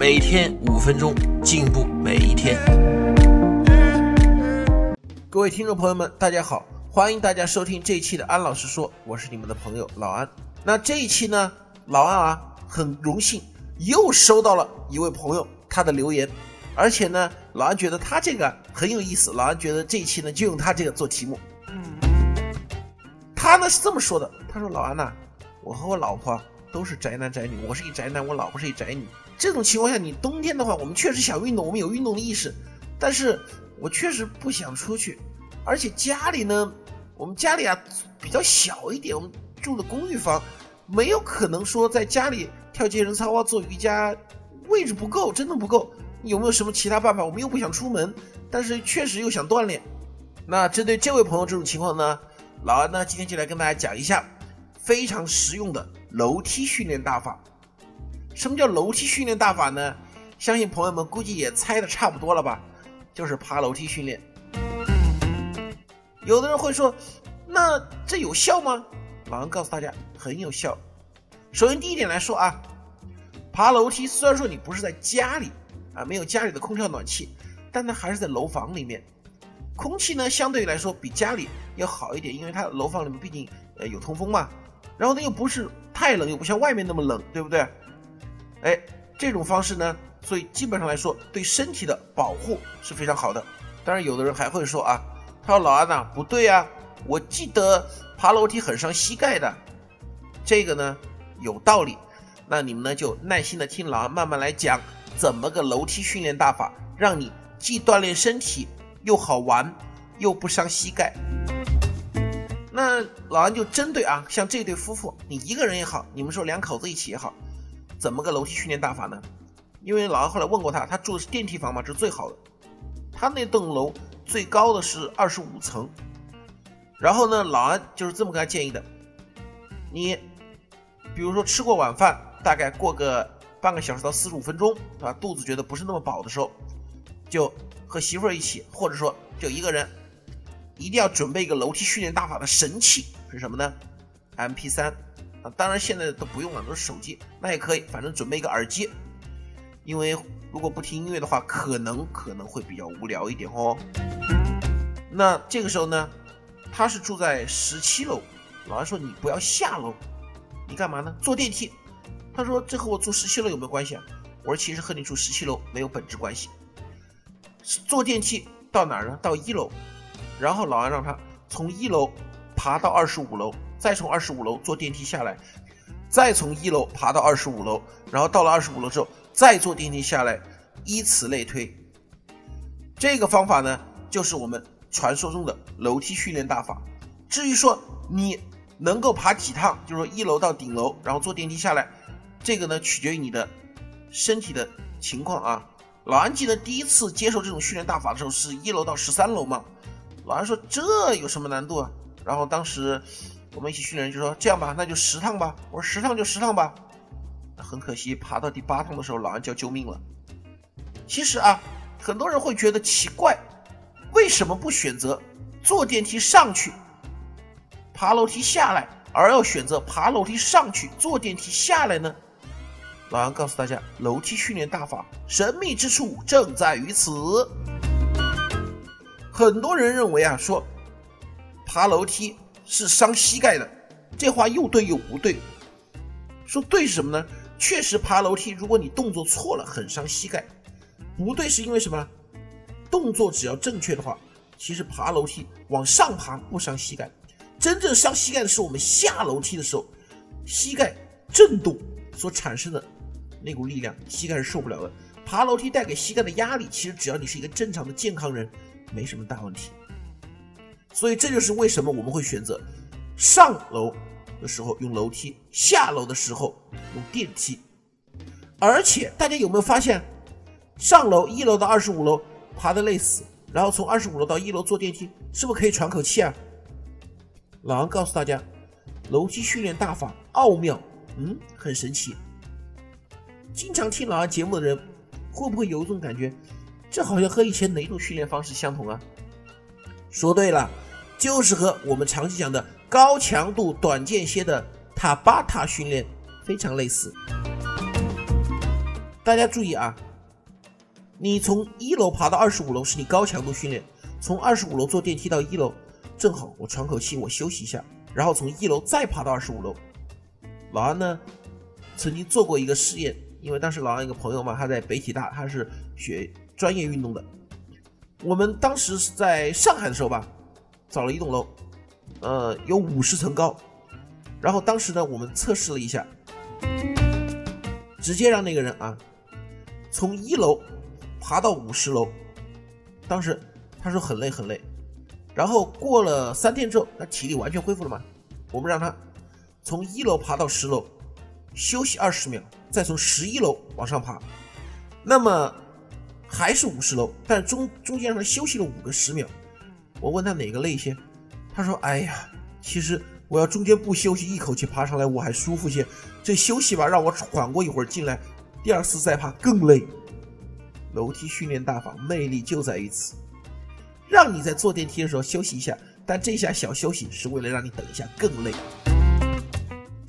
每天五分钟，进步每一天。各位听众朋友们，大家好，欢迎大家收听这一期的安老师说，我是你们的朋友老安。那这一期呢，老安啊，很荣幸又收到了一位朋友他的留言，而且呢，老安觉得他这个很有意思，老安觉得这一期呢就用他这个做题目。他呢是这么说的，他说老安呐、我和我老婆都是宅男宅女，我是一宅男，我老婆是一宅女。这种情况下，你冬天的话，我们确实想运动，我们有运动的意识，但是我确实不想出去，而且家里呢，我们家里啊比较小一点，我们住的公寓房，没有可能说在家里跳健身操啊、做瑜伽，位置不够，真的不够。有没有什么其他办法？我们又不想出门，但是确实又想锻炼。那针对这位朋友这种情况呢，老安呢今天就来跟大家讲一下非常实用的楼梯训练大法。什么叫楼梯训练大法呢？相信朋友们估计也猜的差不多了吧，就是爬楼梯训练。有的人会说，那这有效吗？老安告诉大家，很有效。首先第一点来说啊，爬楼梯虽然说你不是在家里啊，没有家里的空调暖气，但它还是在楼房里面，空气呢相对来说比家里要好一点，因为它楼房里面毕竟呃有通风嘛。然后呢又不是太冷，又不像外面那么冷，对不对？哎，这种方式呢，所以基本上来说对身体的保护是非常好的。当然，有的人还会说啊，他说老安呐、不对啊，我记得爬楼梯很伤膝盖的，这个呢有道理。那你们呢就耐心的听老安慢慢来讲，怎么个楼梯训练大法，让你既锻炼身体，又好玩，又不伤膝盖。那老安就针对啊，像这对夫妇，你一个人也好，你们说两口子一起也好，怎么个楼梯训练大法呢？因为老安后来问过他，他住的是电梯房嘛，这是最好的。他那栋楼最高的是二十五层，然后呢，老安就是这么给他建议的：你比如说吃过晚饭，大概过个半个小时到四十五分钟，啊？肚子觉得不是那么饱的时候，就和媳妇儿一起，或者说就一个人，一定要准备一个楼梯训练大法的神器是什么呢？MP 3啊，当然现在都不用了，都是手机，那也可以，反正准备一个耳机，因为如果不听音乐的话，可能可能会比较无聊一点哦。那这个时候呢，他是住在十七楼，老安说你不要下楼，你干嘛呢？坐电梯。他说这和我住十七楼有没有关系啊？我说其实和你住十七楼没有本质关系。坐电梯到哪儿呢？到一楼，然后老安让他从一楼爬到二十五楼，再从二十五楼坐电梯下来，再从一楼爬到二十五楼，然后到了二十五楼之后再坐电梯下来，依此类推。这个方法呢，就是我们传说中的楼梯训练大法。至于说你能够爬几趟，就是说一楼到顶楼，然后坐电梯下来，这个呢取决于你的身体的情况啊。老安记得第一次接受这种训练大法的时候，是一楼到十三楼嘛。老安说这有什么难度啊？然后当时我们一起训练就说这样吧，那就十趟吧。我说十趟就十趟吧。很可惜，爬到第八趟的时候，老安就要救命了。其实啊，很多人会觉得奇怪，为什么不选择坐电梯上去，爬楼梯下来，而要选择爬楼梯上去，坐电梯下来呢？老安告诉大家，楼梯训练大法神秘之处正在于此。很多人认为啊，说爬楼梯是伤膝盖的，这话又对又不对。说对什么呢？确实爬楼梯，如果你动作错了，很伤膝盖。不对是因为什么？动作只要正确的话，其实爬楼梯往上爬不伤膝盖，真正伤膝盖的是我们下楼梯的时候，膝盖震动所产生的那股力量，膝盖是受不了的。爬楼梯带给膝盖的压力，其实只要你是一个正常的健康人，没什么大问题。所以这就是为什么我们会选择上楼的时候用楼梯，下楼的时候用电梯。而且大家有没有发现，上楼一楼到二十五楼爬的累死，然后从二十五楼到一楼坐电梯，是不是可以喘口气啊？老王告诉大家，楼梯训练大法奥妙，嗯，很神奇。经常听老王节目的人，会不会有一种感觉，这好像和以前哪种训练方式相同啊？说对了，就是和我们长期讲的高强度短间歇的塔巴塔训练非常类似。大家注意啊，你从一楼爬到二十五楼是你高强度训练，从二十五楼坐电梯到一楼，正好我喘口气，我休息一下，然后从一楼再爬到二十五楼。老安呢，曾经做过一个试验，因为当时老安一个朋友嘛，他在北体大，他是学专业运动的。我们当时是在上海的时候吧，找了一栋楼，呃，有五十层高，然后当时呢，我们测试了一下，直接让那个人啊。从一楼爬到五十楼，当时他说很累很累，然后过了三天之后，他体力完全恢复了嘛。我们让他从一楼爬到十楼，休息二十秒，再从十一楼往上爬，那么还是五十楼，但中中间让他休息了五个十秒。我问他哪个累些，他说：“哎呀，其实我要中间不休息，一口气爬上来我还舒服些，这休息吧让我缓过一会儿进来。”第二次再爬更累，楼梯训练大法魅力就在于此，让你在坐电梯的时候休息一下，但这下小休息是为了让你等一下更累。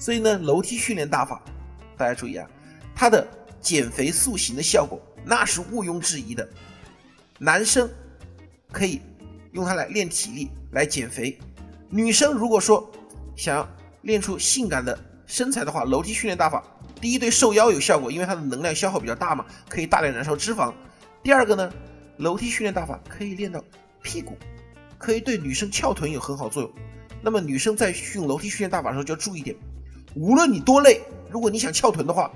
所以呢，楼梯训练大法，大家注意啊，它的减肥塑形的效果那是毋庸置疑的。男生可以用它来练体力来减肥，女生如果说想要练出性感的身材的话，楼梯训练大法。第一对瘦腰有效果，因为它的能量消耗比较大嘛，可以大量燃烧脂肪。第二个呢，楼梯训练大法可以练到屁股，可以对女生翘臀有很好作用。那么女生在用楼梯训练大法的时候就要注意点，无论你多累，如果你想翘臀的话，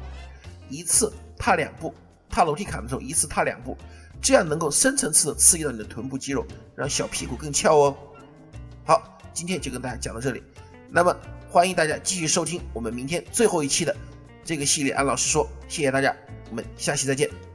一次踏两步，踏楼梯坎的时候一次踏两步，这样能够深层次的刺激到你的臀部肌肉，让小屁股更翘哦。好，今天就跟大家讲到这里，那么欢迎大家继续收听我们明天最后一期的。这个系列，安老师说，谢谢大家，我们下期再见。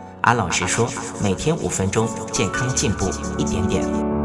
安老师说，每天五分钟，健康进步一点点。